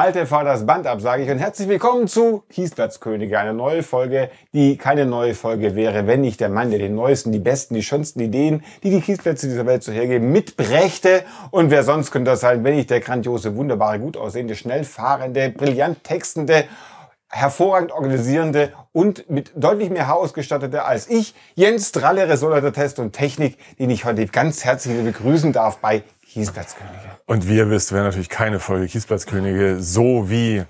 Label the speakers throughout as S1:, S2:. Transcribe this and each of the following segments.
S1: Malte fahr das Band ab, sage ich. Und herzlich willkommen zu Kiesplatzkönige, eine neue Folge, die keine neue Folge wäre, wenn nicht der Mann, der den neuesten, die besten, die schönsten Ideen, die die Kiesplätze dieser Welt so hergeben, mitbrächte. Und wer sonst könnte das sein, wenn nicht der grandiose, wunderbare, gut aussehende, schnell fahrende, brillant textende, hervorragend organisierende und mit deutlich mehr Haar ausgestattete als ich, Jens Dralle, Resolator Test und Technik, den ich heute ganz herzlich begrüßen darf bei Kiesplatzkönige.
S2: Und wie ihr wisst, wäre natürlich keine Folge Kiesplatzkönige so wie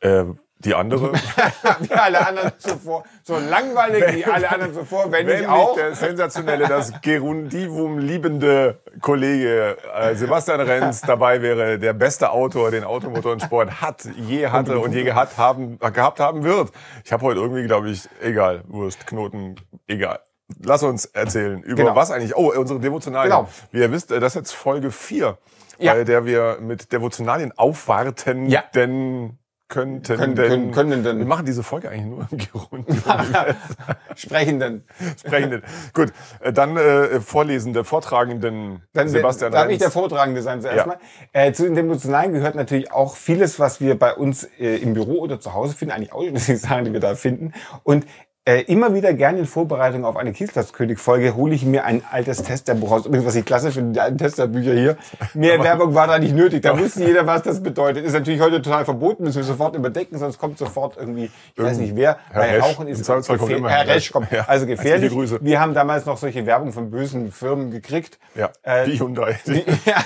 S2: äh, die andere.
S1: wie alle anderen zuvor. So langweilig wie alle anderen zuvor, wenn, wenn nicht auch.
S2: der sensationelle, das Gerundivum liebende Kollege äh, Sebastian Renz dabei wäre, der beste Autor, den Automotor und Sport hat, je hatte und je gehabt haben, gehabt haben wird. Ich habe heute irgendwie, glaube ich, egal, Wurst, Knoten, egal. Lass uns erzählen über genau. was eigentlich. Oh, unsere Devotionalien. Genau. Wie ihr wisst, das ist jetzt Folge 4 ja. bei der wir mit Devotionalien aufwarten, ja. denn könnten
S1: können, denn, können, können denn.
S2: Wir machen diese Folge eigentlich nur im Grund.
S1: Sprechenden.
S2: Sprechenden. Gut, äh, dann äh, Vorlesende, Vortragenden
S1: dann, Sebastian Darf Renz. ich der Vortragende sein zuerst ja. mal? Äh, zu den Devotionalien gehört natürlich auch vieles, was wir bei uns äh, im Büro oder zu Hause finden, eigentlich ausschließlich Sachen, die wir da finden. Und äh, immer wieder gerne in Vorbereitung auf eine Kiesplatzkönig-Folge hole ich mir ein altes Testerbuch aus. Übrigens, was ich klasse finde, die alten Testerbücher hier. Mehr Werbung war da nicht nötig. Da wusste jeder, was das bedeutet. Ist natürlich heute total verboten, müssen wir sofort überdecken, sonst kommt sofort irgendwie, ich weiß nicht wer,
S2: Herr bei. Rauchen
S1: ist es Herr Resch kommt. Ja. Also gefährlich. Grüße. Wir haben damals noch solche Werbung von bösen Firmen gekriegt.
S2: Ja, äh, die Hyundai. Die,
S1: ja.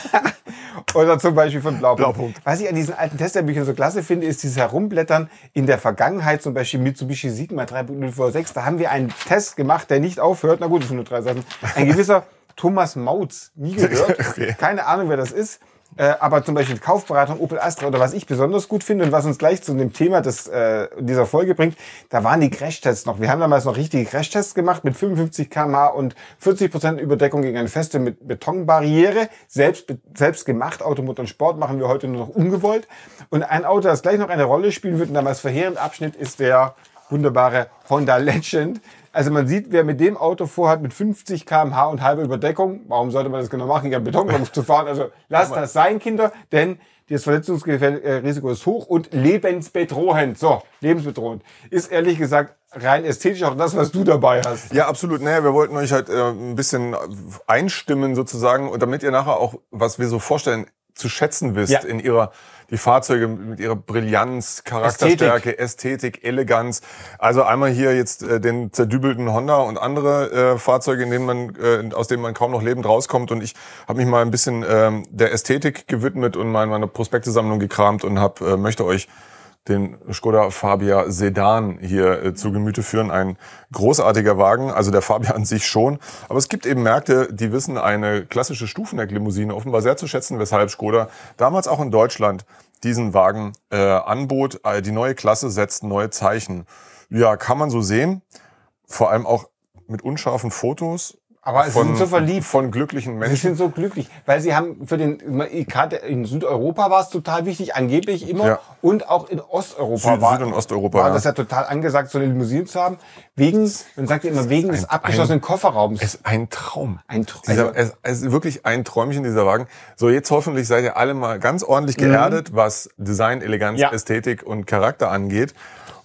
S1: Oder zum Beispiel von Blaupunkt. Blaupunkt. Was ich an diesen alten Testerbüchern so klasse finde, ist dieses Herumblättern in der Vergangenheit, zum Beispiel Mitsubishi Sigma 3.0 6, da haben wir einen Test gemacht, der nicht aufhört. Na gut, das sind nur drei Seiten. Ein gewisser Thomas Mautz, nie gehört. okay. Keine Ahnung, wer das ist. Äh, aber zum Beispiel Kaufberatung Opel Astra oder was ich besonders gut finde und was uns gleich zu dem Thema des, äh, dieser Folge bringt, da waren die Crashtests noch. Wir haben damals noch richtige Crashtests gemacht mit 55 km/h und 40 Prozent Überdeckung gegen eine feste Betonbarriere. Selbst, selbst gemacht, Automotor und Sport machen wir heute nur noch ungewollt. Und ein Auto, das gleich noch eine Rolle spielen wird und damals verheerend Abschnitt, ist der wunderbare Honda Legend. Also man sieht, wer mit dem Auto vorhat, mit 50 km/h und halber Überdeckung, warum sollte man das genau machen, gegen Betonblock zu fahren? Also lasst das sein, Kinder, denn das Verletzungsrisiko ist hoch und lebensbedrohend. So, lebensbedrohend. Ist ehrlich gesagt rein ästhetisch auch das, was du dabei hast.
S2: Ja, absolut. Naja, wir wollten euch halt äh, ein bisschen einstimmen sozusagen und damit ihr nachher auch, was wir so vorstellen, zu schätzen wisst ja. in ihrer die Fahrzeuge mit ihrer Brillanz, Charakterstärke, Ästhetik, Ästhetik Eleganz. Also einmal hier jetzt äh, den zerdübelten Honda und andere äh, Fahrzeuge, in denen man, äh, aus denen man kaum noch lebend rauskommt. Und ich habe mich mal ein bisschen ähm, der Ästhetik gewidmet und mal meine Prospektesammlung gekramt und hab, äh, möchte euch den Skoda Fabia Sedan hier äh, zu Gemüte führen. Ein großartiger Wagen, also der Fabia an sich schon. Aber es gibt eben Märkte, die wissen eine klassische Stufenecklimousine offenbar sehr zu schätzen, weshalb Skoda damals auch in Deutschland diesen Wagen äh, anbot. Äh, die neue Klasse setzt neue Zeichen. Ja, kann man so sehen. Vor allem auch mit unscharfen Fotos
S1: aber sie sind so verliebt.
S2: Von glücklichen Menschen.
S1: Sie sind so glücklich, weil sie haben für den, gerade in Südeuropa war es total wichtig, angeblich immer. Ja. Und auch in Osteuropa
S2: Süd, war, Süd und Osteuropa,
S1: war ja. das ja total angesagt, so eine Limousine zu haben. Wegen, man sagt ja immer, wegen ein, des abgeschlossenen ein, Kofferraums.
S2: Es ist ein Traum.
S1: Ein Traum.
S2: Dieser, es, es ist wirklich ein Träumchen, dieser Wagen. So, jetzt hoffentlich seid ihr alle mal ganz ordentlich mhm. geerdet, mhm. was Design, Eleganz, ja. Ästhetik und Charakter angeht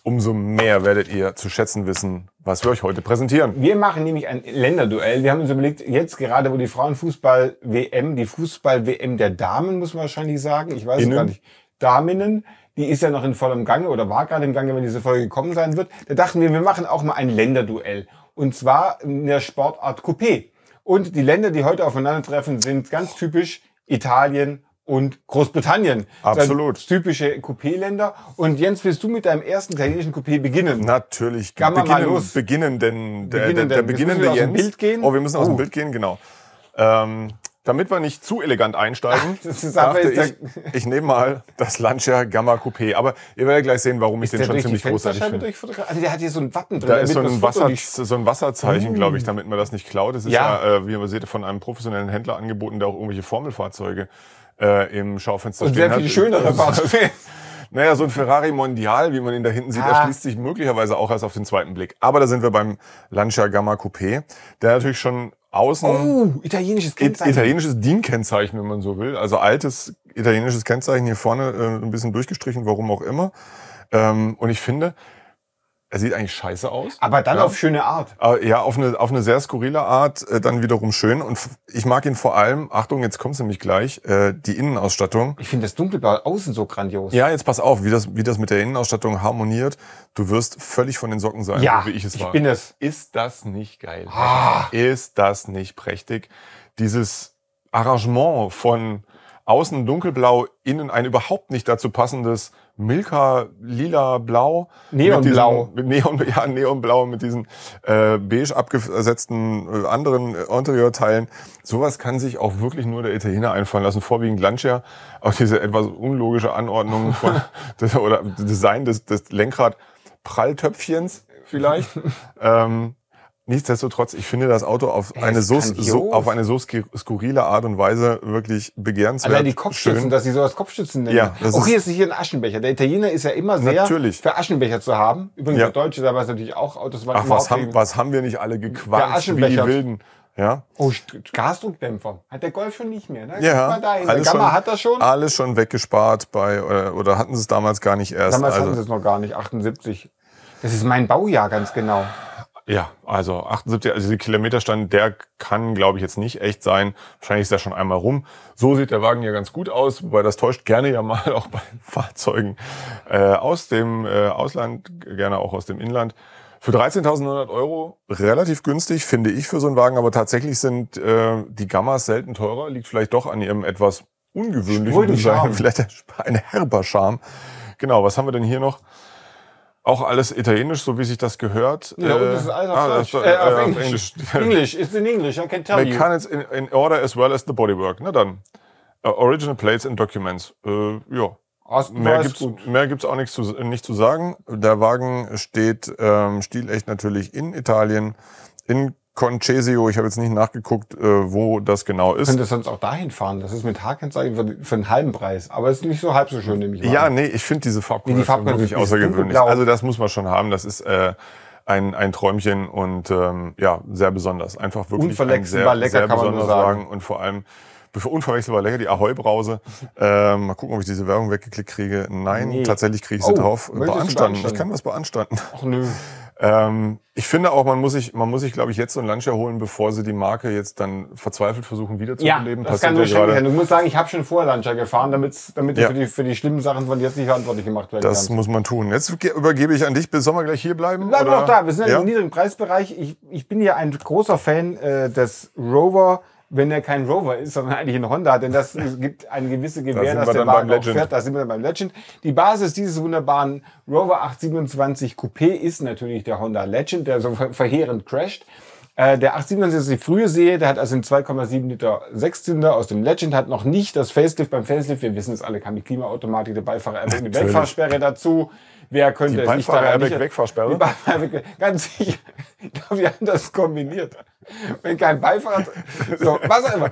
S2: umso mehr werdet ihr zu schätzen wissen, was wir euch heute präsentieren.
S1: Wir machen nämlich ein Länderduell. Wir haben uns überlegt, jetzt gerade, wo die Frauenfußball-WM, die Fußball-WM der Damen, muss man wahrscheinlich sagen, ich weiß es gar nicht, Daminnen, die ist ja noch in vollem Gange oder war gerade im Gange, wenn diese Folge gekommen sein wird. Da dachten wir, wir machen auch mal ein Länderduell. Und zwar in der Sportart Coupé. Und die Länder, die heute aufeinandertreffen, sind ganz typisch Italien, und Großbritannien.
S2: Absolut.
S1: typische Coupé-Länder. Und Jens, willst du mit deinem ersten italienischen Coupé beginnen?
S2: Natürlich.
S1: Kann
S2: beginnen,
S1: mal los.
S2: Beginnen, denn
S1: der, beginnen, der, der beginnende
S2: Jens.
S1: Aus dem Bild gehen?
S2: Oh, wir müssen aus dem oh. Bild gehen, genau. Ähm, damit wir nicht zu elegant einsteigen, dachte ich, ich nehme mal das Lancia Gamma Coupé. Aber ihr werdet gleich sehen, warum ich den schon ziemlich großartig finde.
S1: Also der hat hier so ein Wappen drin.
S2: Da ist so ein, Wasser, so ein Wasserzeichen, mm. glaube ich, damit man das nicht klaut. Das ist ja, ja äh, wie man sieht, von einem professionellen Händler angeboten, der auch irgendwelche Formelfahrzeuge äh, im Schaufenster
S1: Und
S2: stehen
S1: sehr viel schönere Fahrzeuge.
S2: Naja, so ein Ferrari Mondial, wie man ihn da hinten sieht, ah. erschließt sich möglicherweise auch erst auf den zweiten Blick. Aber da sind wir beim Lancia Gamma Coupé, der natürlich schon außen.
S1: Oh, italienisches
S2: Kennzeichen. Italienisches DIN-Kennzeichen, wenn man so will. Also altes italienisches Kennzeichen hier vorne äh, ein bisschen durchgestrichen, warum auch immer. Ähm, und ich finde, er sieht eigentlich scheiße aus.
S1: Aber dann ja. auf schöne Art.
S2: Äh, ja, auf eine, auf eine sehr skurrile Art, äh, dann wiederum schön. Und ich mag ihn vor allem, Achtung, jetzt kommt's nämlich gleich, äh, die Innenausstattung.
S1: Ich finde das Dunkelblau außen so grandios.
S2: Ja, jetzt pass auf, wie das, wie das mit der Innenausstattung harmoniert. Du wirst völlig von den Socken sein,
S1: ja,
S2: wie ich es
S1: war.
S2: Ich
S1: bin es.
S2: Ist das nicht geil? Ah. Ist das nicht prächtig? Dieses Arrangement von außen dunkelblau, innen ein überhaupt nicht dazu passendes Milka lila blau.
S1: Neonblau.
S2: Mit, Neon ja Neonblau mit diesen äh, beige abgesetzten äh, anderen Interieurteilen sowas kann sich auch wirklich nur der Italiener einfallen lassen. Vorwiegend Lancia. Auch diese etwas unlogische Anordnung von oder Design des, des Lenkrad Pralltöpfchens vielleicht. Ähm, Nichtsdestotrotz, ich finde das Auto auf eine so, so, auf eine so skurrile Art und Weise wirklich begehrenswert.
S1: Allein die Kopfstützen, schön. dass sie so als Kopfstützen nennen. Ja, das auch hier ist hier ein Aschenbecher. Der Italiener ist ja immer sehr
S2: natürlich.
S1: für Aschenbecher zu haben. Übrigens ja. der Deutsche, da war es natürlich auch Autos
S2: waren Ach, was haben, was haben wir nicht alle gequatscht wie die Wilden. Ja.
S1: Oh, Gasdruckdämpfer. Hat der Golf schon nicht mehr, ne?
S2: Ja. Alles
S1: schon, hat das schon.
S2: Alles schon weggespart bei, oder, oder hatten sie es damals gar nicht erst.
S1: Damals also. hatten sie es noch gar nicht, 78. Das ist mein Baujahr ganz genau.
S2: Ja, also 78, also die Kilometerstand, der kann, glaube ich, jetzt nicht echt sein. Wahrscheinlich ist er schon einmal rum. So sieht der Wagen ja ganz gut aus, wobei das täuscht gerne ja mal auch bei Fahrzeugen äh, aus dem äh, Ausland, gerne auch aus dem Inland. Für 13.900 Euro relativ günstig, finde ich, für so einen Wagen. Aber tatsächlich sind äh, die Gammas selten teurer. Liegt vielleicht doch an ihrem etwas ungewöhnlichen
S1: Design.
S2: Vielleicht ein herber Charme. Genau, was haben wir denn hier noch? Auch alles italienisch, so wie sich das gehört.
S1: Ja, und das ist alles auf, ah, Deutsch. Das, äh, auf, äh, auf Englisch. English, it's in English, I can tell
S2: you. Mechanics in, in order as well as the bodywork. Na dann. Uh, original plates and documents. Uh, ja. Mehr gibt's, mehr gibt's auch nichts zu, nicht zu sagen. Der Wagen steht ähm, stilecht natürlich in Italien, in Concesio, ich habe jetzt nicht nachgeguckt, äh, wo das genau ist.
S1: Du könntest sonst auch dahin fahren. Das ist mit Haarkennzeichen für, für einen halben Preis. Aber es ist nicht so halb so schön, nämlich.
S2: Ja, nee, ich finde diese Farbkombination nee, die wirklich außergewöhnlich. Also das muss man schon haben. Das ist äh, ein, ein Träumchen und ähm, ja, sehr besonders. Einfach wirklich ein sehr, lecker, sehr besonderer Wagen und vor allem für unverwechselbar lecker, die Ahoi-Brause. ähm, mal gucken, ob ich diese Werbung weggeklickt kriege. Nein, nee. tatsächlich kriege ich sie oh, drauf. Beanstanden. beanstanden. Ich kann was beanstanden.
S1: Ach nö.
S2: Ähm, ich finde auch, man muss sich, man muss sich, glaube ich, jetzt so ein Lancia holen, bevor sie die Marke jetzt dann verzweifelt versuchen wiederzubeleben.
S1: Ja, das kann nur ja sein. Du musst sagen, ich habe schon vorher Lancia gefahren, damit, damit ja. für, die, für die schlimmen Sachen von jetzt nicht verantwortlich gemacht werden
S2: Das kann. muss man tun. Jetzt übergebe ich an dich. Sollen wir gleich hier bleiben?
S1: Wir noch da. Wir sind ja? im niedrigen Preisbereich. Ich, ich bin ja ein großer Fan äh, des Rover wenn er kein Rover ist, sondern eigentlich ein Honda, denn das gibt eine gewisse Gewähr, dass der Wagen auch fährt. Da sind wir dann beim Legend. Die Basis dieses wunderbaren Rover 827 Coupé ist natürlich der Honda Legend, der so verheerend crasht. Äh, der 827 ist die frühe Serie, der hat also einen 2,7 Liter Sechszylinder aus dem Legend, hat noch nicht das Facelift. Beim Facelift, wir wissen es alle, kam die Klimaautomatik, der Beifahrer eine Wegfahrsperre dazu. Wer könnte
S2: die sich daran nicht... Wegfahrsperre? Die
S1: ganz sicher. Ich glaube, wir haben das kombiniert. Wenn kein Beifahrer... So, was auch immer.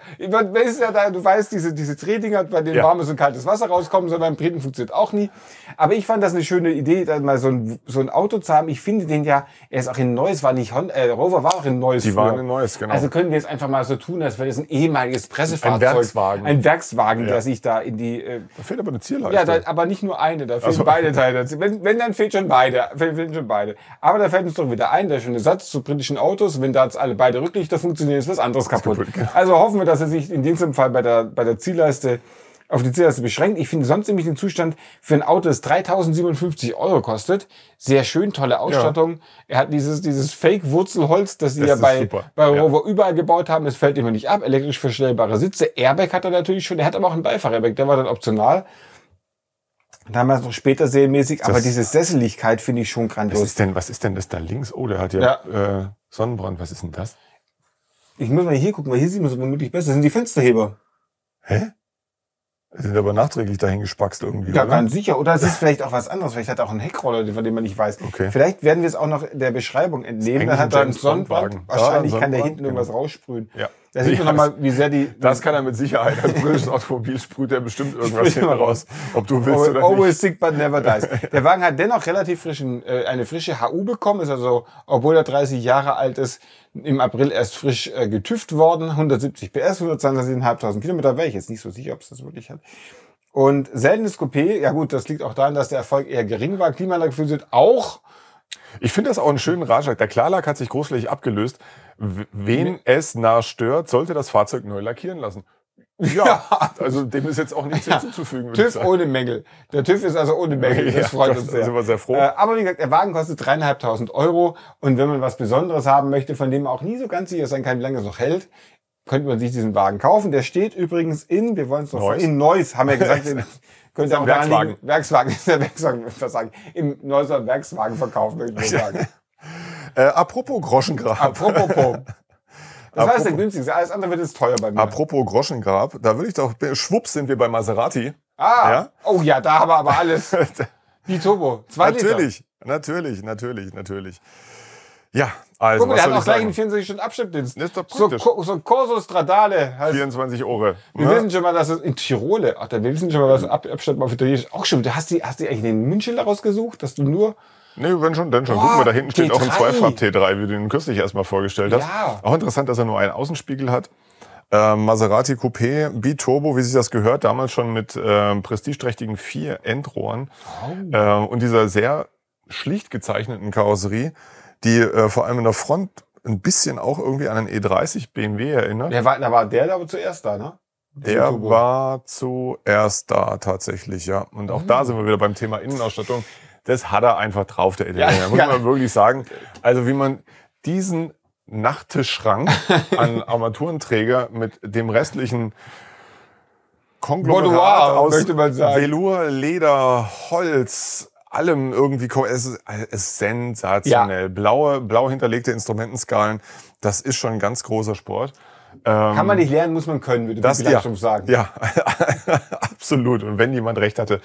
S1: Ist ja da, du weißt, diese, diese Drehdinger, bei denen ja. warmes und kaltes Wasser rauskommen, so beim Treten funktioniert auch nie. Aber ich fand das eine schöne Idee, da mal so ein, so ein Auto zu haben. Ich finde den ja, er ist auch in Neues, war nicht Honda, äh, Rover war auch in Neues.
S2: Die früher. waren in Neues, genau.
S1: Also können wir jetzt einfach mal so tun, als wäre das ein ehemaliges Pressefahrzeug.
S2: Ein Werkswagen.
S1: Ein Werkswagen, ja. der sich da in die...
S2: Äh, da fehlt aber eine Zierleiste.
S1: Ja, da, aber nicht nur eine, da fehlen also. beide Teile. Wenn, wenn, dann fehlt schon beide. Fehlen schon beide. Aber da fällt uns doch wieder ein, der schöne Satz zu britischen Autos, wenn da jetzt alle beide Rücklichter funktionieren, ist was anderes kaputt. kaputt genau. Also hoffen wir, dass er sich in diesem Fall bei der, bei der Zielleiste auf die Zielleiste beschränkt. Ich finde sonst nämlich den Zustand für ein Auto, das 3057 Euro kostet. Sehr schön, tolle Ausstattung. Ja. Er hat dieses, dieses Fake-Wurzelholz, das sie das ja bei, bei Rover ja. überall gebaut haben. Es fällt immer nicht ab. Elektrisch verstellbare Sitze. Airbag hat er natürlich schon. Er hat aber auch einen Beifahrer-Airbag. Der war dann optional. Damals noch später serienmäßig, das aber diese Sesseligkeit finde ich schon grandios.
S2: Was ist denn, was ist denn das da links? Oh, der hat ja, ja. Äh, Sonnenbrand. Was ist denn das?
S1: Ich muss mal hier gucken, weil hier sieht man es womöglich besser. Das sind die Fensterheber.
S2: Hä? Die sind aber nachträglich dahin gespackst irgendwie.
S1: Ja, oder? ganz sicher. Oder es ist vielleicht auch was anderes. Vielleicht hat er auch einen Heckroller, von dem man nicht weiß. Okay. Vielleicht werden wir es auch noch der Beschreibung entnehmen. Dann hat er einen Sonnenbrand. Wahrscheinlich ja, kann der hinten irgendwas genau. raussprühen.
S2: Ja.
S1: Da sieht man nochmal, wie sehr die...
S2: Das kann er mit Sicherheit. Als britisches Automobil sprüht er bestimmt irgendwas hinten raus, ob du willst oder
S1: Always nicht. sick but never dies. Der Wagen hat dennoch relativ frischen, äh, eine frische HU bekommen, ist also, obwohl er 30 Jahre alt ist, im April erst frisch äh, getüft worden. 170 PS, 120.500 Kilometer. Wäre ich jetzt nicht so sicher, ob es das wirklich hat. Und seltenes Coupé, ja gut, das liegt auch daran, dass der Erfolg eher gering war. Klimaanlage sind auch.
S2: Ich finde das auch einen schönen Ratschlag. Der Klarlack hat sich großflächig abgelöst. Wen es nah stört, sollte das Fahrzeug neu lackieren lassen. Ja, also dem ist jetzt auch nichts ja. hinzuzufügen.
S1: TÜV ohne Mängel. Der TÜV ist also ohne Mängel. Das freut ja, das uns sehr.
S2: sind wir sehr froh.
S1: Äh, aber wie gesagt, der Wagen kostet dreieinhalbtausend Euro. Und wenn man was Besonderes haben möchte, von dem man auch nie so ganz sicher sein kann, wie lange es noch hält, könnte man sich diesen Wagen kaufen. Der steht übrigens in, wir wollen es noch Neuss. in Neuss, haben wir gesagt, in, könnte auch Werkswagen. Werkswagen ist der Werkswagen, was sagen, im Neusser Werkswagen möchte ich sagen.
S2: Äh, apropos Groschengrab.
S1: Apropos. Das war der günstigste. Alles andere wird jetzt teuer bei mir.
S2: Apropos Groschengrab, da würde ich doch, schwupps sind wir bei Maserati.
S1: Ah, ja? oh ja, da haben wir aber alles. Die Turbo, zwei
S2: Natürlich,
S1: Liter.
S2: natürlich, natürlich, natürlich. Ja, also.
S1: Guck mal, der hat auch gleich einen 24 Stunden Abschnittdienst.
S2: Das ist doch
S1: so, so ein Corso Stradale.
S2: Heißt, 24 Euro.
S1: Wir ja. wissen schon mal, dass es in Tirole, ach, wir wissen schon mal, was Ab Abschnitt auf Italienisch auch schon. Hast du, hast du eigentlich den München rausgesucht, dass du nur
S2: Nee, wenn schon, dann schon. Boah, Guck mal, da hinten steht T3. auch ein Zweifarb T3, wie du den kürzlich erstmal vorgestellt hast. Ja. Auch interessant, dass er nur einen Außenspiegel hat. Äh, Maserati Coupé B-Turbo, wie sich das gehört, damals schon mit äh, prestigeträchtigen vier Endrohren oh. äh, und dieser sehr schlicht gezeichneten Karosserie, die äh, vor allem in der Front ein bisschen auch irgendwie an einen E30 BMW erinnert.
S1: Der war, da war der aber zuerst da, ne?
S2: Der war zuerst da tatsächlich, ja. Und auch mhm. da sind wir wieder beim Thema Innenausstattung. Das hat er einfach drauf, der Italiener. Ja, muss ja. man wirklich sagen. Also wie man diesen Nachttischschrank an Armaturenträger mit dem restlichen Konglomerat aus Velour, Leder, Holz, allem irgendwie, es ist, es ist sensationell. Ja. Blaue, blau hinterlegte Instrumentenskalen, das ist schon ein ganz großer Sport.
S1: Ähm, Kann man nicht lernen, muss man können, würde
S2: das,
S1: Pippi Langstrumpf
S2: ja,
S1: sagen.
S2: Ja, absolut. Und wenn jemand recht hatte,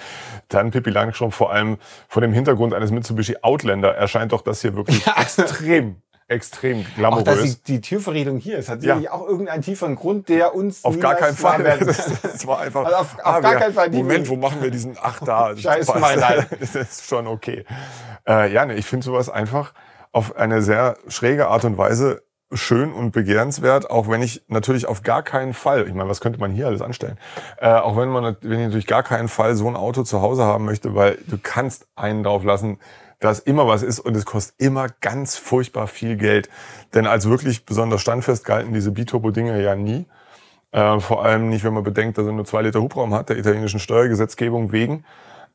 S2: dann Pippi Langstrumpf vor allem vor dem Hintergrund eines Mitsubishi Outlander erscheint doch das hier wirklich ja. extrem extrem glamourös. Auch, dass
S1: die, die Türverriegelung hier ist, hat sicherlich ja. auch irgendeinen tieferen Grund, der uns
S2: auf gar keinen Fall. Das, war einfach.
S1: Also auf, auf ah, gar keinen Fall.
S2: Moment, wo machen wir diesen? Ach da.
S1: Scheiße, mein
S2: Das ist schon okay. Äh, ja, ne, ich finde sowas einfach auf eine sehr schräge Art und Weise schön und begehrenswert, auch wenn ich natürlich auf gar keinen Fall, ich meine, was könnte man hier alles anstellen, äh, auch wenn man wenn ich natürlich gar keinen Fall so ein Auto zu Hause haben möchte, weil du kannst einen drauf lassen, dass immer was ist und es kostet immer ganz furchtbar viel Geld. Denn als wirklich besonders standfest galten diese Biturbo-Dinge ja nie. Äh, vor allem nicht, wenn man bedenkt, dass er nur zwei Liter Hubraum hat, der italienischen Steuergesetzgebung wegen.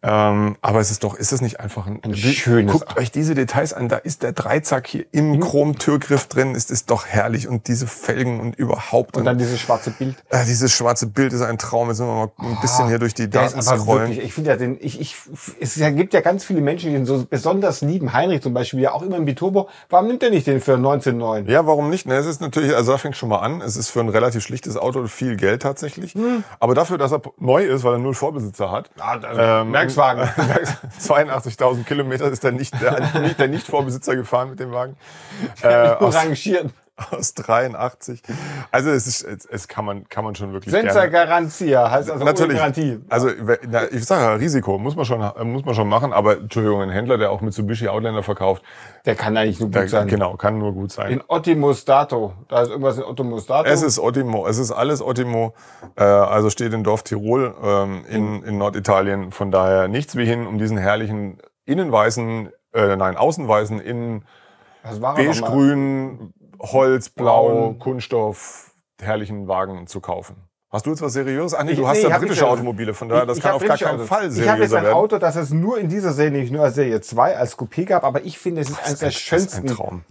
S2: Ähm, aber es ist doch, ist es nicht einfach ein,
S1: ein schönes.
S2: Guckt euch diese Details an. Da ist der Dreizack hier im mhm. Chrom-Türgriff drin. Es ist doch herrlich. Und diese Felgen und überhaupt.
S1: Und dann dieses schwarze Bild.
S2: Äh, dieses schwarze Bild ist ein Traum. Jetzt müssen wir mal ein bisschen hier durch die Daten scrollen.
S1: Wirklich, ich finde ja den, ich, ich, es gibt ja ganz viele Menschen, die den so besonders lieben. Heinrich zum Beispiel, ja auch immer im Biturbo. Warum nimmt er nicht den für 19,9?
S2: Ja, warum nicht? Ne, es ist natürlich, also da fängt schon mal an. Es ist für ein relativ schlichtes Auto viel Geld tatsächlich. Hm. Aber dafür, dass er neu ist, weil er null Vorbesitzer hat.
S1: Ja, ähm, Werkswagen.
S2: 82.000 Kilometer ist der nicht, der, der Nicht-Vorbesitzer gefahren mit dem Wagen.
S1: Äh, rangiert
S2: aus 83. Also es ist, es, es kann man, kann man schon wirklich
S1: Senza Garanzia heißt also
S2: Natürlich. Garantie. Also na, ich sage ja, Risiko muss man schon, muss man schon machen. Aber Entschuldigung, ein Händler, der auch Mitsubishi Outlander verkauft,
S1: der kann eigentlich nur gut der, sein.
S2: Genau, kann nur gut sein.
S1: In Ottimo Stato, da ist irgendwas in Ottimo Stato.
S2: Es ist Ottimo, es ist alles Ottimo. Äh, also steht in Dorf Tirol ähm, in, in Norditalien. Von daher nichts wie hin um diesen herrlichen innenweißen, äh, nein außenweißen, innen beige-grün Holz, Blau, Kunststoff, herrlichen Wagen zu kaufen. Hast du jetzt was Seriöses? Ach nee, du hast nee, ja britische Automobile, von daher, das ich kann auf gar keinen Autos. Fall seriöser
S1: Ich habe jetzt ein
S2: werden.
S1: Auto, das es nur in dieser Serie, nicht nur als Serie 2, als Coupé gab, aber ich finde, es ist eines der schönsten,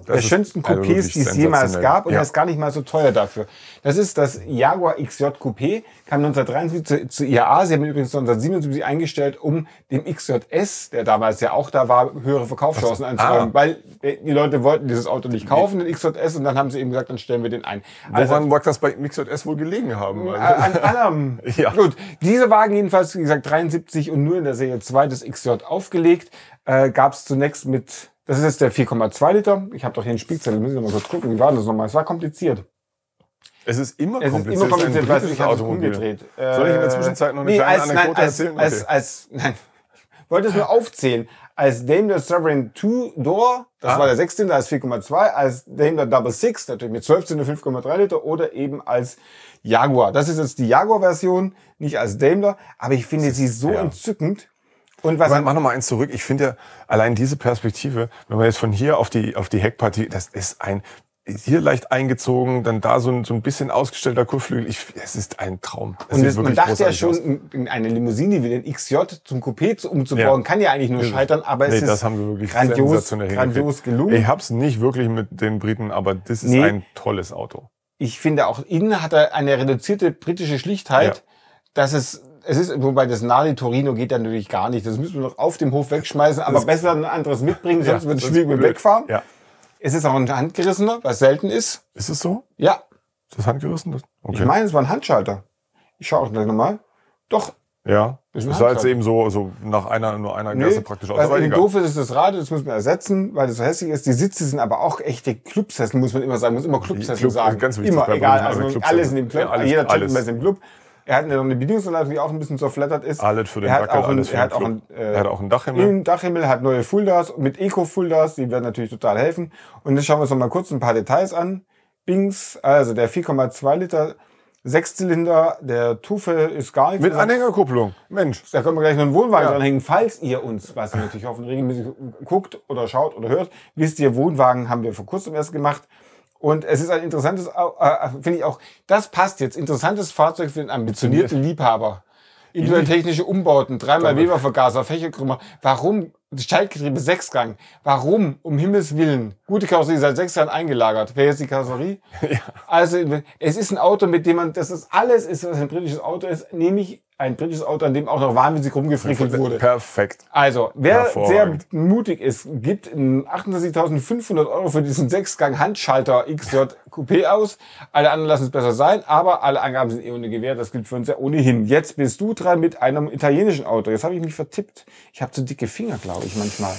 S1: der schönsten Coupés, die es jemals gab und ja. er ist gar nicht mal so teuer dafür. Das ist das Jaguar XJ Coupé, kam 1973 zu, zu IAA. Sie haben ihn übrigens 1977 eingestellt, um dem XJS, der damals ja auch da war, höhere Verkaufschancen einzuräumen, ah. weil äh, die Leute wollten dieses Auto nicht kaufen, den XJS, und dann haben sie eben gesagt, dann stellen wir den ein.
S2: Also, Woran mag das bei XJS wohl gelegen haben?
S1: Also an allem. ja. Gut, diese Wagen jedenfalls, wie gesagt, 73 und nur in der Serie 2 des XJ aufgelegt, äh, gab es zunächst mit, das ist jetzt der 4,2 Liter. Ich habe doch hier einen Spiegzettel, müssen wir mal kurz gucken, wie war das nochmal? Es war kompliziert.
S2: Es ist immer
S1: es
S2: kompliziert.
S1: Es ist immer kompliziert, weil ich habe umgedreht.
S2: Soll ich in der Zwischenzeit noch eine
S1: nee,
S2: kleine
S1: als,
S2: Anekdote
S1: nein, als,
S2: erzählen?
S1: Als, als, nein, ich wollte es nur aufzählen. Als Daimler Sovereign 2 Door, das
S2: Ah.
S1: war der Sechszylinder als 4,2, als Daimler Double Six, natürlich mit 12 Zylinder 5,3 Liter oder eben als Jaguar. Das ist jetzt die Jaguar-Version, nicht als Daimler, aber ich finde sie so
S2: ja.
S1: entzückend. Und was
S2: mach noch mal eins zurück. Ich finde ja allein diese Perspektive, wenn man jetzt von hier auf die auf die Heckpartie, das ist ein hier leicht eingezogen, dann da so ein, so ein bisschen ausgestellter Kurflügel. Ich, es ist ein Traum. Es
S1: Und das, man dachte ja schon,
S2: aus.
S1: in eine Limousine wie den XJ zum Coupé zu- umzubauen,
S2: Ja.
S1: kann ja eigentlich nur scheitern, aber
S2: Nee,
S1: es ist
S2: das haben sie wirklich
S1: grandios, grandios gelungen.
S2: Ich hab's nicht wirklich mit den Briten, aber das ist
S1: Nee.
S2: ein tolles Auto.
S1: Ich finde auch innen hat er eine reduzierte britische Schlichtheit,
S2: Ja.
S1: dass es es ist, wobei das Nali Torino geht dann natürlich gar nicht. Das müssen wir noch auf dem Hof wegschmeißen, aber
S2: Das-
S1: besser ein anderes mitbringen, sonst
S2: Ja,
S1: wird es schwierig mit wegfahren.
S2: Ja.
S1: Es ist auch ein handgerissener, was selten ist.
S2: Ist es so?
S1: Ja,
S2: Ist das handgerissen? Okay.
S1: ich meine, es war ein Handschalter. Ich schaue auch gleich nochmal. Doch,
S2: ja.
S1: Das ist Handschalter.
S2: eben so, so nach einer, nur einer Gasse praktisch aus. Aber
S1: eben doof ist, ist das Rad, das muss man ersetzen, weil das so hässlich ist. Die Sitze sind aber auch echte Clubsessel, muss man immer sagen. Muss immer Clubsessel
S2: Club-
S1: sagen.
S2: ganz wichtig
S1: immer, egal. Also alles in dem Club.
S2: Ja, alles-
S1: Jeder. Gentleman ist im Club. Er hat noch eine Bedienungsanleitung, die auch ein bisschen zerflattert ist.
S2: Alles für den
S1: er hat
S2: Dackel,
S1: auch ein,
S2: alles für
S1: er hat auch ein, äh,
S2: Er hat auch einen Dachhimmel.
S1: Im Dachhimmel hat neue Fulldas mit Eco-Fulldas, die werden natürlich total helfen. Und jetzt schauen wir uns noch mal kurz ein paar Details an. Bings, also der 4,2 Liter Sechszylinder, der Tufe ist gar nichts.
S2: Mit. Anhängerkupplung. Mensch.
S1: Da können wir gleich noch einen Wohnwagen
S2: Ja.
S1: dranhängen, falls ihr uns, was ihr natürlich hoffen, regelmäßig guckt oder schaut oder hört. Wisst ihr, Wohnwagen haben wir vor kurzem erst gemacht. Und es ist ein interessantes, Au- äh, finde ich auch, das passt jetzt, interessantes Fahrzeug für den ambitionierten Liebhaber. Individuell technische Umbauten, dreimal Weber-Vergaser, Fächerkrümmer. Warum? Schaltgetriebe, Sechsgang. Warum? Um Himmels Willen. Gute Karosserie seit sechs Jahren eingelagert. Wer jetzt die Karosserie? Also, es ist ein Auto, mit dem man, das ist alles ist, was ein britisches Auto ist, nämlich ein britisches Auto, an dem auch noch wahnsinnig rumgefrickelt wurde.
S2: Perfekt.
S1: Also, wer sehr mutig ist, gibt 28.500 Euro für diesen Sechsgang Handschalter XJ Coupé aus. Alle anderen lassen es besser sein, aber alle Angaben sind eh ohne Gewähr. Das gilt für uns ja ohnehin. Jetzt bist du dran mit einem italienischen Auto. Jetzt habe ich mich vertippt. Ich habe zu dicke Finger, glaube ich, manchmal.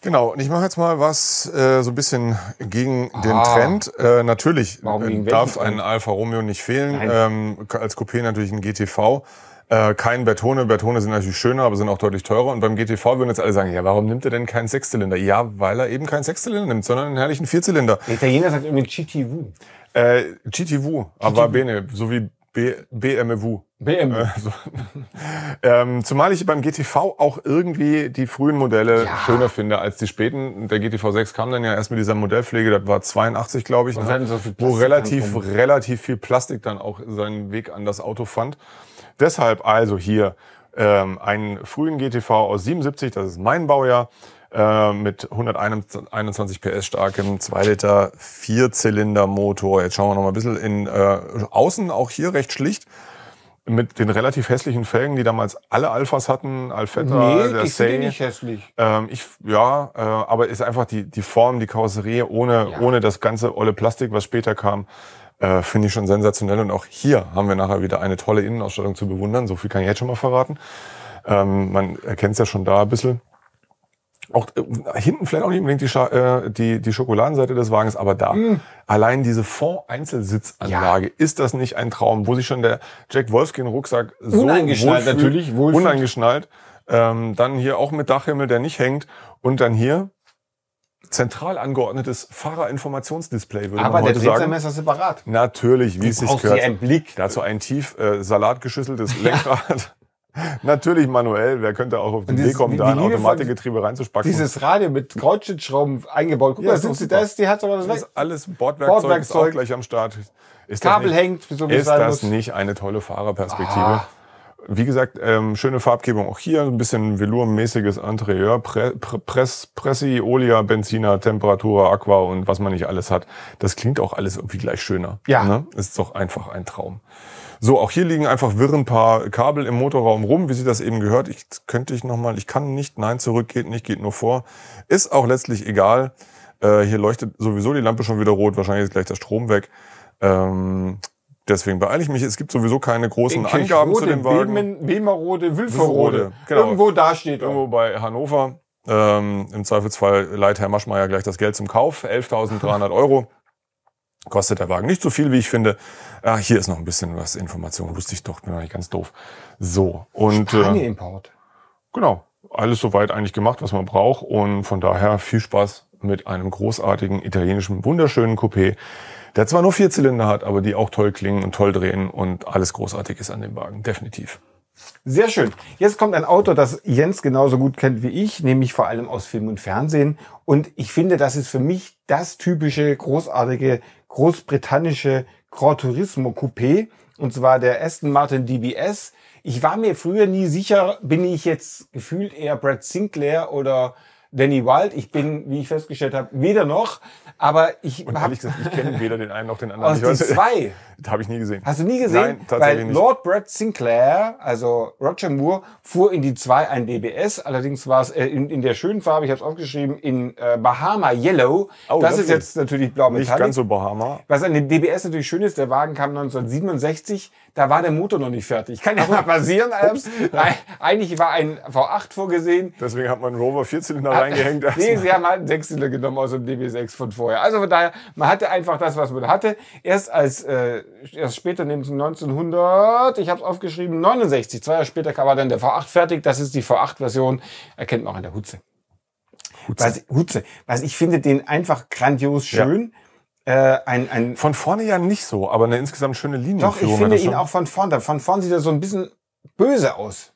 S2: Genau, und ich mache jetzt mal was äh, so ein bisschen gegen den
S1: Ah.
S2: Trend. Äh, natürlich äh, darf ein Alfa Romeo nicht fehlen. Ähm, als Coupé natürlich ein GTV. Äh, kein Bertone. Bertone sind natürlich schöner, aber sind auch deutlich teurer. Und beim GTV würden jetzt alle sagen, ja, warum nimmt er denn keinen Sechszylinder? Ja, weil er eben keinen Sechszylinder nimmt, sondern einen herrlichen Vierzylinder.
S1: Der Italiener sagt irgendwie GTV.
S2: Äh, GTV, aber bene, so wie B BMW.
S1: BMW.
S2: Äh, so. ähm, zumal ich beim GTV auch irgendwie die frühen Modelle
S1: Ja.
S2: schöner finde als die späten. Der GTV 6 kam dann ja erst mit dieser Modellpflege, das war 82, glaube ich, ne?
S1: so
S2: wo relativ, relativ viel Plastik dann auch seinen Weg an das Auto fand. Deshalb also hier ähm, einen frühen GTV aus 77, das ist mein Baujahr, äh, mit 121 PS starkem 2 Liter Vierzylinder Motor. Jetzt schauen wir noch mal ein bisschen in äh, außen auch hier recht schlicht mit den relativ hässlichen Felgen, die damals alle Alphas hatten, Alfetta,
S1: Nee,
S2: der
S1: ich finde
S2: Say.
S1: nicht hässlich.
S2: Ähm, ich, ja, äh, aber ist einfach die, die Form, die Karosserie ohne,
S1: Ja.
S2: ohne das ganze olle Plastik, was später kam, äh, finde ich schon sensationell. Und auch hier haben wir nachher wieder eine tolle Innenausstattung zu bewundern. So viel kann ich jetzt schon mal verraten. Ähm, man erkennt es ja schon da ein bisschen. Auch äh, hinten vielleicht auch nicht unbedingt die, Scha äh, die, die Schokoladenseite des Wagens, aber da.
S1: Mm.
S2: Allein diese Fond-Einzelsitzanlage, ist das nicht ein Traum, wo sich schon der Jack Wolfskin-Rucksack so
S1: Uneingeschnallt
S2: wohlfühlt,
S1: natürlich, wohlfühlt.
S2: uneingeschnallt. Ähm, dann hier auch mit Dachhimmel, der nicht hängt. Und dann hier zentral angeordnetes Fahrerinformationsdisplay, würde
S1: Aber
S2: man
S1: der
S2: heute sagen.
S1: Drehzahlmesser separat.
S2: Natürlich, wie es sich gehört.
S1: einen Blick.
S2: Dazu ein tief äh, salatgeschüsseltes Lenkrad. Natürlich manuell. Wer könnte auch auf die Idee kommen, da ein Automatikgetriebe reinzuspacken?
S1: Dieses Radio mit Kreuzschlitzschrauben eingebaut. Guck
S2: Ja,
S1: mal,
S2: ist
S1: das, das, die hat aber das
S2: das ist alles Bordwerkzeug, ist
S1: Bordwerkzeug.
S2: auch gleich am Start. Ist das
S1: Kabel
S2: nicht,
S1: hängt, so wie
S2: Ist das nicht eine tolle Fahrerperspektive?
S1: Ah.
S2: Wie gesagt, ähm, schöne Farbgebung auch hier, ein bisschen velourmäßiges Interieur, Pre Pre Press, Pressi, Olia, Benziner, Temperatura, Aqua und was man nicht alles hat. Das klingt auch alles irgendwie gleich schöner.
S1: Ja.
S2: Ne? Ist doch einfach ein Traum. So, auch hier liegen einfach wirr ein paar Kabel im Motorraum rum, wie sie das eben gehört. Ich könnte ich noch mal, ich kann nicht, nein, zurück geht nicht, geht nur vor. Ist auch letztlich egal. Äh, hier leuchtet sowieso die Lampe schon wieder rot, wahrscheinlich ist gleich der Strom weg. Ähm, deswegen beeile ich mich. Es gibt sowieso keine großen Angaben zu dem Wagen.
S1: Bemen, Bemerode, Wülferode.
S2: Genau.
S1: Irgendwo da steht er.
S2: Irgendwo bei Hannover. Ähm, Im Zweifelsfall leiht Herr Maschmeyer gleich das Geld zum Kauf, 11.300 Euro. Kostet der Wagen nicht so viel, wie ich finde. Ah, hier ist noch ein bisschen was Information. Wusste ich doch, bin noch nicht ganz doof. So. Und,
S1: Spanien Import.
S2: Äh, genau. Alles soweit eigentlich gemacht, was man braucht. Und von daher viel Spaß mit einem großartigen italienischen, wunderschönen Coupé, der zwar nur vier Zylinder hat, aber die auch toll klingen und toll drehen und alles großartig ist an dem Wagen. Definitiv.
S1: Sehr schön. Jetzt kommt ein Auto, das Jens genauso gut kennt wie ich, nämlich vor allem aus Film und Fernsehen. Und ich finde, das ist für mich das typische, großartige, großbritannische Grand Turismo Coupé. Und zwar der Aston Martin DBS. Ich war mir früher nie sicher, bin ich jetzt gefühlt eher Brad Sinclair oder Danny Wild. Ich bin, wie ich festgestellt habe, weder noch. Aber ich
S2: habe ich kenne weder den einen noch den anderen.
S1: Aus die zwei.
S2: habe ich nie gesehen.
S1: Hast du nie gesehen? Nein, tatsächlich Weil nicht. Lord Brad Sinclair, also Roger Moore, fuhr in die zwei ein DBS. Allerdings war es äh, in, in der schönen Farbe, ich habe es aufgeschrieben, in äh, Bahama Yellow. Oh, das, das ist jetzt natürlich blau
S2: Nicht ganz so Bahama.
S1: Was an dem DBS natürlich schön ist, der Wagen kam 1967 da war der Motor noch nicht fertig. Kann ja mal passieren. Eigentlich war ein V8 vorgesehen.
S2: Deswegen hat man Rover Vierzylinder reingehängt.
S1: Nee, sie haben halt einen Sechszylinder genommen aus dem DB6 von vorher. Also von daher, man hatte einfach das, was man hatte. Erst als äh, erst später, nämlich 1900, ich habe es aufgeschrieben, 69, zwei Jahre später war dann der V8 fertig. Das ist die V8-Version. Erkennt man auch in der Hutze. Hutze. Was, Hutze. Was ich finde den einfach grandios schön. Ja
S2: äh, ein, ein Von vorne ja nicht so, aber eine insgesamt schöne Linie.
S1: Doch, ich finde ihn auch von vorne. Von vorne sieht er so ein bisschen böse aus.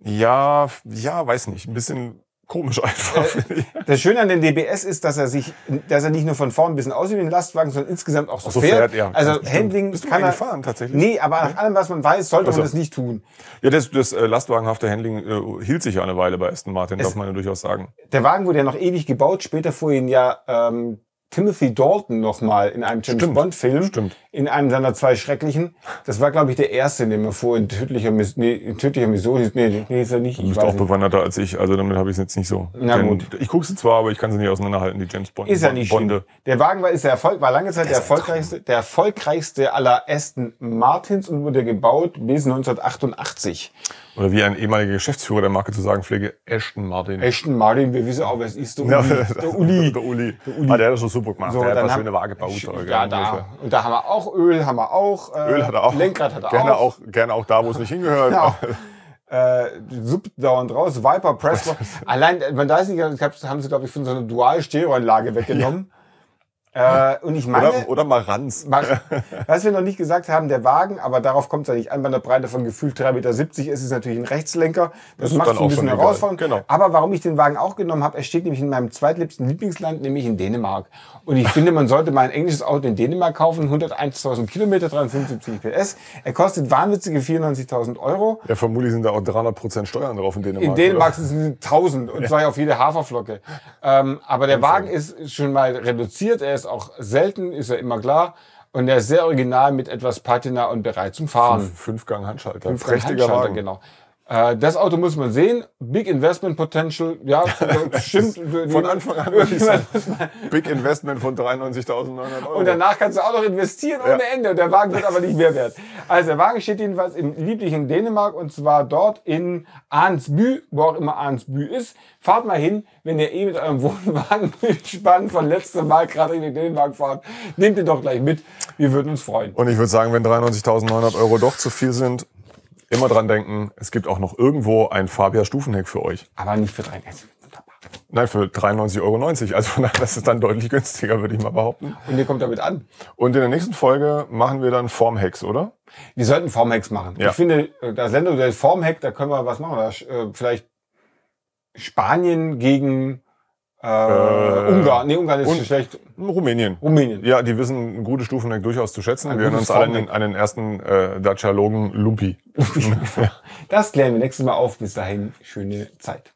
S2: Ja, ja, weiß nicht. Ein bisschen komisch einfach.
S1: Äh, das Schöne an dem DBS ist, dass er sich, dass er nicht nur von vorn ein bisschen aussieht wie ein Lastwagen, sondern insgesamt auch so, so fährt. fährt ja. Also Handling
S2: Bist du kann er fahren tatsächlich.
S1: Nee, aber nach allem, was man weiß, sollte also. man das nicht tun.
S2: Ja, das, das äh, lastwagenhafte Handling äh, hielt sich ja eine Weile bei Aston Martin, es, darf man ja durchaus sagen.
S1: Der Wagen wurde ja noch ewig gebaut. Später fuhr ihn ja ähm, Timothy Dalton nochmal in einem James Bond Film.
S2: Stimmt.
S1: In einem seiner zwei schrecklichen. Das war, glaube ich, der erste, den man vor in tödlicher, Miss nee, in tödlicher Mission. Nee, nee, ist er nicht.
S2: Du bist auch bewanderter als ich, also damit habe ich es jetzt nicht so.
S1: Na gut.
S2: Ich gucke sie zwar, aber ich kann sie nicht auseinanderhalten, die James Bond.
S1: Ist ja nicht Bonde. Schlimm. Der Wagen war, ist der Erfolg, war lange Zeit der erfolgreichste, der erfolgreichste aller Aston Martins und wurde gebaut bis 1988.
S2: Oder wie ein ehemaliger Geschäftsführer der Marke zu sagen pflege, Ashton Martin.
S1: Ashton Martin, wir wissen auch, wer es ist.
S2: Der Uli. Ja, der Uli. Der Uli. Der Uli. Ah, der hat das schon super gemacht. So,
S1: der
S2: hat eine schöne Waage gebaut.
S1: Ja, da. Und da haben wir auch Öl, haben wir auch.
S2: Äh, Öl hat er auch.
S1: Lenkrad hat er
S2: gerne
S1: auch.
S2: auch. Gerne auch da, wo es nicht hingehört. Ja.
S1: äh, suppt dauernd raus, Viper Press. Allein, man weiß nicht, haben sie, glaube ich, von so einer Dual-Stereoanlage weggenommen. Äh, und ich meine,
S2: oder, oder Maranz.
S1: Was wir noch nicht gesagt haben, der Wagen, aber darauf kommt es ja nicht an, bei einer Breite von gefühlt 3,70 Meter ist es natürlich ein Rechtslenker. Das, das macht es ein bisschen herausfordernd. Genau. Aber warum ich den Wagen auch genommen habe, er steht nämlich in meinem zweitliebsten Lieblingsland, nämlich in Dänemark. Und ich finde, man sollte mal ein englisches Auto in Dänemark kaufen, 101.000 Kilometer, 375 PS. Er kostet wahnwitzige 94.000 Euro.
S2: Ja, vermutlich sind da auch 300 Prozent Steuern drauf in Dänemark.
S1: In Dänemark sind es 1000 und ja. zwar auf jede Haferflocke. Ähm, aber der Wagen ist schon mal reduziert, er ist auch selten, ist ja immer klar. Und er ist sehr original mit etwas Patina und bereit zum Fahren.
S2: Fünf, Fünfgang Handschalter.
S1: Fünfgang Handschalter, Wagen. genau. Äh, das Auto muss man sehen. Big Investment Potential, ja, stimmt.
S2: von Anfang an Big Investment von 93.900 Euro.
S1: Und danach kannst du auch noch investieren ohne ja. Ende. Der Wagen wird aber nicht mehr wert. Also der Wagen steht jedenfalls im lieblichen Dänemark und zwar dort in Arnsby, wo auch immer Arnsby ist. Fahrt mal hin, wenn ihr eh mit eurem Wohnwagen spannend von letztem Mal gerade in den Dänemark fahrt. Nehmt ihn doch gleich mit. Wir würden uns freuen.
S2: Und ich würde sagen, wenn 93.900 Euro doch zu viel sind, immer dran denken, es gibt auch noch irgendwo ein Fabia Stufenheck für euch.
S1: Aber nicht für 93.
S2: Nein, für 93,90 Euro. Also das ist dann deutlich günstiger, würde ich mal behaupten.
S1: Und ihr kommt damit an.
S2: Und in der nächsten Folge machen wir dann Formhacks, oder?
S1: Wir sollten Formhacks machen. Ja. Ich finde, äh, da Sendung der Formhack, da können wir was machen. Da, äh, vielleicht Spanien gegen äh, Ungarn. Nee, Ungarn ist schlecht.
S2: Rumänien.
S1: Rumänien.
S2: Ja, die wissen gute Stufen durchaus zu schätzen. Ein wir hören uns alle einen, einen ersten äh, Dacia Logan Lumpi.
S1: das klären wir nächstes Mal auf. Bis dahin, schöne Zeit.